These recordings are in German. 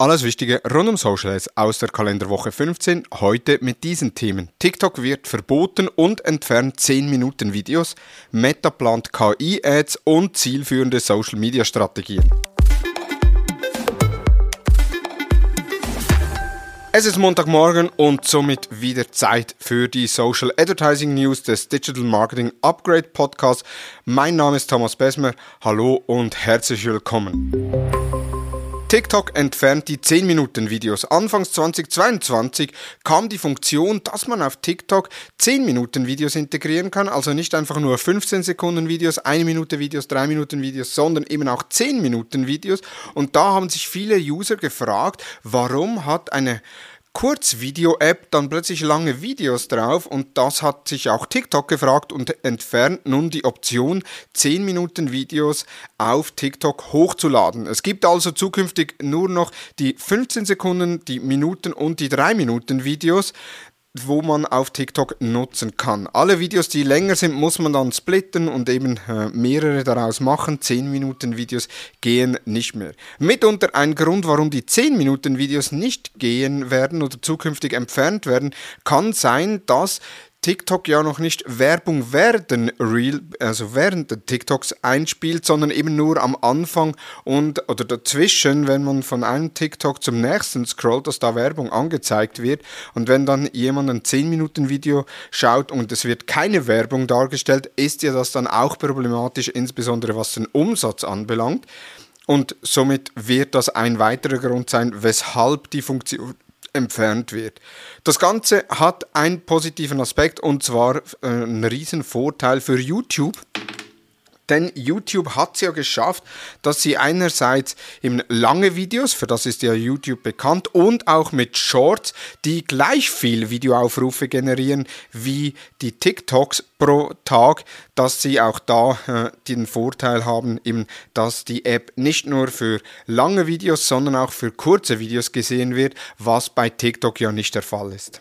Alles Wichtige rund um Socials aus der Kalenderwoche 15. Heute mit diesen Themen. TikTok wird verboten und entfernt 10 Minuten Videos. Meta plant KI-Ads und zielführende Social Media Strategien. Es ist Montagmorgen und somit wieder Zeit für die Social Advertising News des Digital Marketing Upgrade Podcasts. Mein Name ist Thomas Besmer. Hallo und herzlich willkommen. TikTok entfernt die 10 Minuten Videos. Anfangs 2022 kam die Funktion, dass man auf TikTok 10 Minuten Videos integrieren kann, also nicht einfach nur 15 Sekunden Videos, 1 Minute Videos, 3 Minuten Videos, sondern eben auch 10 Minuten Videos. Und da haben sich viele User gefragt, warum hat eine Kurzvideo-App dann plötzlich lange Videos drauf und das hat sich auch TikTok gefragt und entfernt nun die Option, 10 Minuten Videos auf TikTok hochzuladen. Es gibt also zukünftig nur noch die 15 Sekunden, die Minuten und die 3 Minuten Videos wo man auf TikTok nutzen kann. Alle Videos, die länger sind, muss man dann splitten und eben äh, mehrere daraus machen. 10 Minuten Videos gehen nicht mehr. Mitunter ein Grund, warum die 10 Minuten Videos nicht gehen werden oder zukünftig entfernt werden, kann sein, dass TikTok ja noch nicht Werbung während Real, also während der TikToks einspielt, sondern eben nur am Anfang und oder dazwischen, wenn man von einem TikTok zum nächsten scrollt, dass da Werbung angezeigt wird und wenn dann jemand ein 10 Minuten Video schaut und es wird keine Werbung dargestellt, ist ja das dann auch problematisch, insbesondere was den Umsatz anbelangt. Und somit wird das ein weiterer Grund sein, weshalb die Funktion entfernt wird. Das Ganze hat einen positiven Aspekt und zwar äh, einen riesen Vorteil für YouTube. Denn YouTube hat es ja geschafft, dass sie einerseits eben lange Videos, für das ist ja YouTube bekannt, und auch mit Shorts, die gleich viel Videoaufrufe generieren wie die TikToks pro Tag, dass sie auch da äh, den Vorteil haben, eben, dass die App nicht nur für lange Videos, sondern auch für kurze Videos gesehen wird, was bei TikTok ja nicht der Fall ist.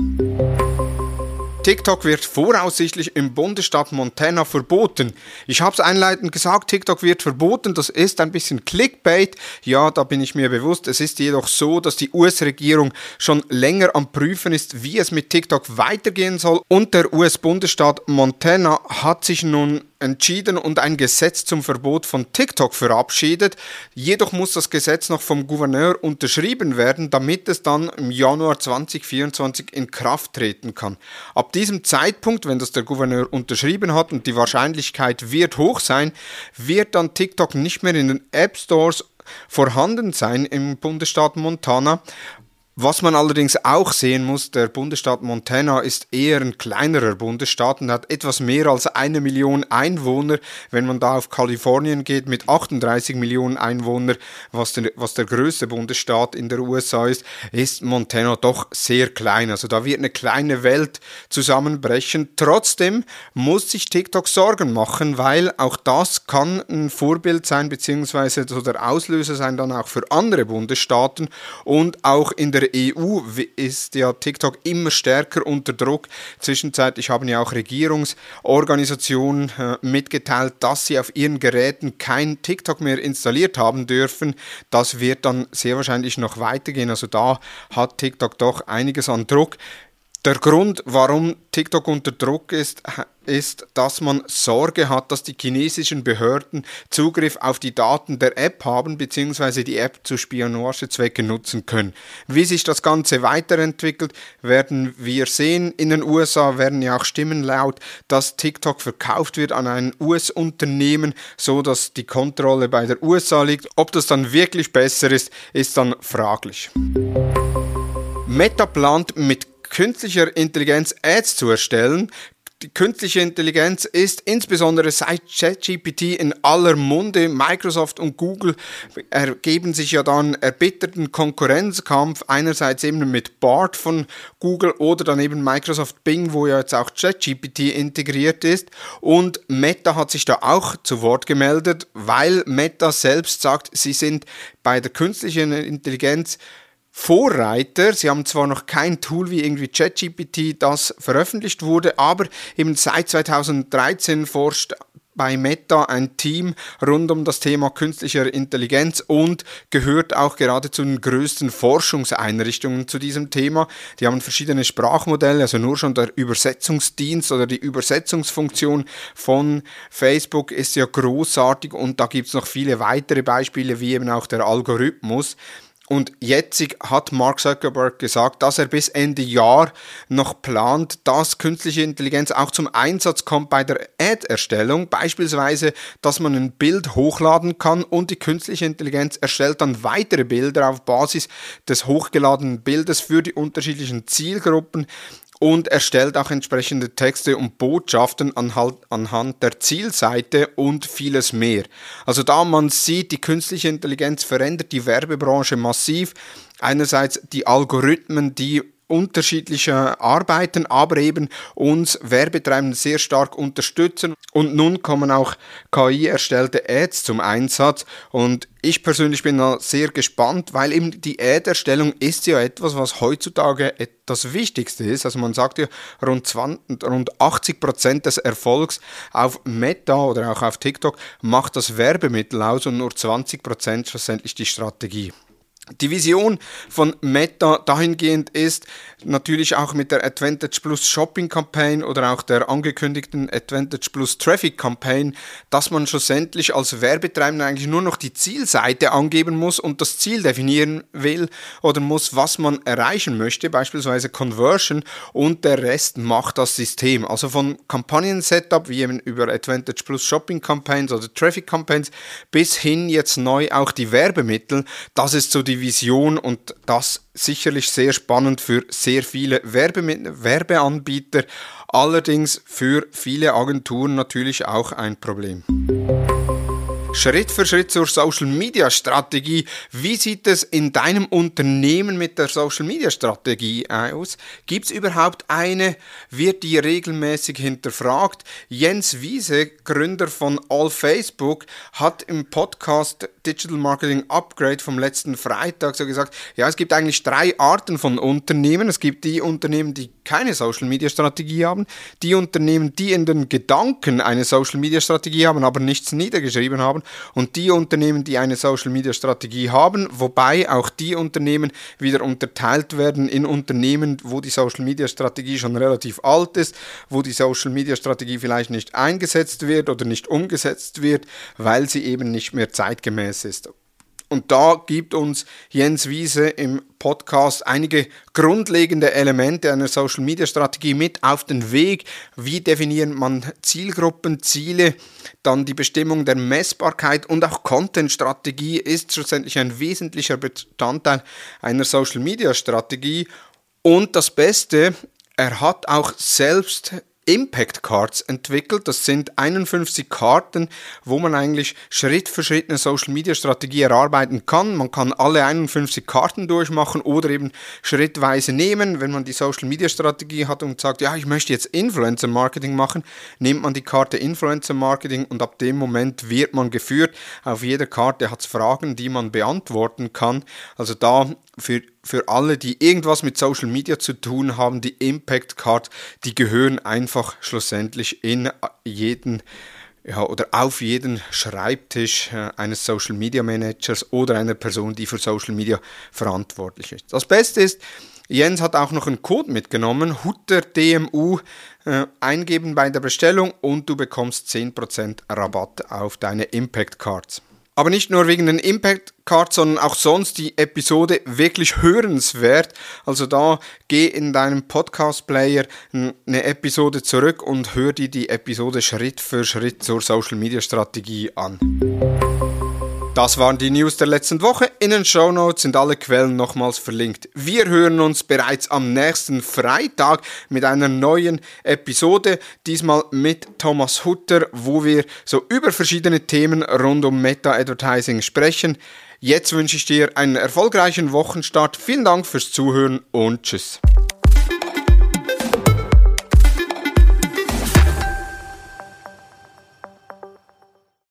TikTok wird voraussichtlich im Bundesstaat Montana verboten. Ich habe es einleitend gesagt, TikTok wird verboten. Das ist ein bisschen Clickbait. Ja, da bin ich mir bewusst. Es ist jedoch so, dass die US-Regierung schon länger am Prüfen ist, wie es mit TikTok weitergehen soll. Und der US-Bundesstaat Montana hat sich nun entschieden und ein Gesetz zum Verbot von TikTok verabschiedet. Jedoch muss das Gesetz noch vom Gouverneur unterschrieben werden, damit es dann im Januar 2024 in Kraft treten kann. Ab diesem Zeitpunkt, wenn das der Gouverneur unterschrieben hat und die Wahrscheinlichkeit wird hoch sein, wird dann TikTok nicht mehr in den App Stores vorhanden sein im Bundesstaat Montana was man allerdings auch sehen muss, der Bundesstaat Montana ist eher ein kleinerer Bundesstaat und hat etwas mehr als eine Million Einwohner. Wenn man da auf Kalifornien geht mit 38 Millionen Einwohnern, was der, was der größte Bundesstaat in der USA ist, ist Montana doch sehr klein. Also da wird eine kleine Welt zusammenbrechen. Trotzdem muss sich TikTok Sorgen machen, weil auch das kann ein Vorbild sein, beziehungsweise so der Auslöser sein dann auch für andere Bundesstaaten und auch in der EU ist ja TikTok immer stärker unter Druck. Zwischenzeitlich haben ja auch Regierungsorganisationen äh, mitgeteilt, dass sie auf ihren Geräten kein TikTok mehr installiert haben dürfen. Das wird dann sehr wahrscheinlich noch weitergehen. Also da hat TikTok doch einiges an Druck. Der Grund, warum TikTok unter Druck ist, ist, dass man Sorge hat, dass die chinesischen Behörden Zugriff auf die Daten der App haben, bzw. die App zu Spionagezwecken nutzen können. Wie sich das Ganze weiterentwickelt, werden wir sehen. In den USA werden ja auch Stimmen laut, dass TikTok verkauft wird an ein US-Unternehmen, so dass die Kontrolle bei der USA liegt. Ob das dann wirklich besser ist, ist dann fraglich. Meta plant mit künstlicher Intelligenz Ads zu erstellen. Die künstliche Intelligenz ist insbesondere seit ChatGPT in aller Munde. Microsoft und Google ergeben sich ja dann erbitterten Konkurrenzkampf, einerseits eben mit BART von Google oder dann eben Microsoft Bing, wo ja jetzt auch ChatGPT integriert ist. Und Meta hat sich da auch zu Wort gemeldet, weil Meta selbst sagt, sie sind bei der künstlichen Intelligenz Vorreiter. Sie haben zwar noch kein Tool wie irgendwie ChatGPT, das veröffentlicht wurde, aber eben seit 2013 forscht bei Meta ein Team rund um das Thema künstlicher Intelligenz und gehört auch gerade zu den größten Forschungseinrichtungen zu diesem Thema. Die haben verschiedene Sprachmodelle, also nur schon der Übersetzungsdienst oder die Übersetzungsfunktion von Facebook ist ja großartig und da gibt es noch viele weitere Beispiele, wie eben auch der Algorithmus. Und jetzt hat Mark Zuckerberg gesagt, dass er bis Ende Jahr noch plant, dass künstliche Intelligenz auch zum Einsatz kommt bei der Ad-Erstellung. Beispielsweise, dass man ein Bild hochladen kann und die künstliche Intelligenz erstellt dann weitere Bilder auf Basis des hochgeladenen Bildes für die unterschiedlichen Zielgruppen und erstellt auch entsprechende Texte und Botschaften anhand der Zielseite und vieles mehr. Also da man sieht, die künstliche Intelligenz verändert die Werbebranche massiv. Einerseits die Algorithmen, die unterschiedliche Arbeiten, aber eben uns Werbetreibenden sehr stark unterstützen. Und nun kommen auch KI-erstellte Ads zum Einsatz. Und ich persönlich bin da sehr gespannt, weil eben die Ad-Erstellung ist ja etwas, was heutzutage das Wichtigste ist. Also man sagt ja, rund, 20, rund 80 Prozent des Erfolgs auf Meta oder auch auf TikTok macht das Werbemittel aus und nur 20 Prozent schlussendlich die Strategie. Die Vision von Meta dahingehend ist natürlich auch mit der Advantage Plus Shopping Campaign oder auch der angekündigten Advantage Plus Traffic Campaign, dass man schlussendlich als Werbetreibender eigentlich nur noch die Zielseite angeben muss und das Ziel definieren will oder muss, was man erreichen möchte, beispielsweise Conversion und der Rest macht das System. Also von Kampagnen-Setup wie eben über Advantage Plus Shopping Campaigns oder Traffic Campaigns bis hin jetzt neu auch die Werbemittel, das ist so die Vision und das sicherlich sehr spannend für sehr viele Werbe Werbeanbieter, allerdings für viele Agenturen natürlich auch ein Problem. Schritt für Schritt zur Social Media Strategie. Wie sieht es in deinem Unternehmen mit der Social Media Strategie aus? Gibt es überhaupt eine? Wird die regelmäßig hinterfragt? Jens Wiese, Gründer von All Facebook, hat im Podcast Digital Marketing Upgrade vom letzten Freitag so gesagt, ja, es gibt eigentlich drei Arten von Unternehmen. Es gibt die Unternehmen, die keine Social Media Strategie haben, die Unternehmen, die in den Gedanken eine Social Media Strategie haben, aber nichts niedergeschrieben haben und die Unternehmen, die eine Social Media Strategie haben, wobei auch die Unternehmen wieder unterteilt werden in Unternehmen, wo die Social Media Strategie schon relativ alt ist, wo die Social Media Strategie vielleicht nicht eingesetzt wird oder nicht umgesetzt wird, weil sie eben nicht mehr zeitgemäß ist. Und da gibt uns Jens Wiese im Podcast einige grundlegende Elemente einer Social Media Strategie mit auf den Weg. Wie definiert man Zielgruppen, Ziele, dann die Bestimmung der Messbarkeit und auch Content Strategie ist schlussendlich ein wesentlicher Bestandteil einer Social Media Strategie. Und das Beste, er hat auch selbst Impact Cards entwickelt. Das sind 51 Karten, wo man eigentlich Schritt für Schritt eine Social Media Strategie erarbeiten kann. Man kann alle 51 Karten durchmachen oder eben schrittweise nehmen. Wenn man die Social Media Strategie hat und sagt, ja, ich möchte jetzt Influencer Marketing machen, nimmt man die Karte Influencer Marketing und ab dem Moment wird man geführt. Auf jeder Karte hat es Fragen, die man beantworten kann. Also da für, für alle, die irgendwas mit Social Media zu tun haben, die Impact Card, die gehören einfach schlussendlich in jeden ja, oder auf jeden Schreibtisch äh, eines Social Media Managers oder einer Person, die für Social Media verantwortlich ist. Das Beste ist, Jens hat auch noch einen Code mitgenommen, Hutter DMU, äh, eingeben bei der Bestellung und du bekommst 10% Rabatt auf deine Impact Cards. Aber nicht nur wegen den Impact Cards, sondern auch sonst die Episode wirklich hörenswert. Also da geh in deinem Podcast Player eine Episode zurück und hör dir die Episode Schritt für Schritt zur Social Media Strategie an. Das waren die News der letzten Woche. In den Show Notes sind alle Quellen nochmals verlinkt. Wir hören uns bereits am nächsten Freitag mit einer neuen Episode, diesmal mit Thomas Hutter, wo wir so über verschiedene Themen rund um Meta-Advertising sprechen. Jetzt wünsche ich dir einen erfolgreichen Wochenstart. Vielen Dank fürs Zuhören und tschüss.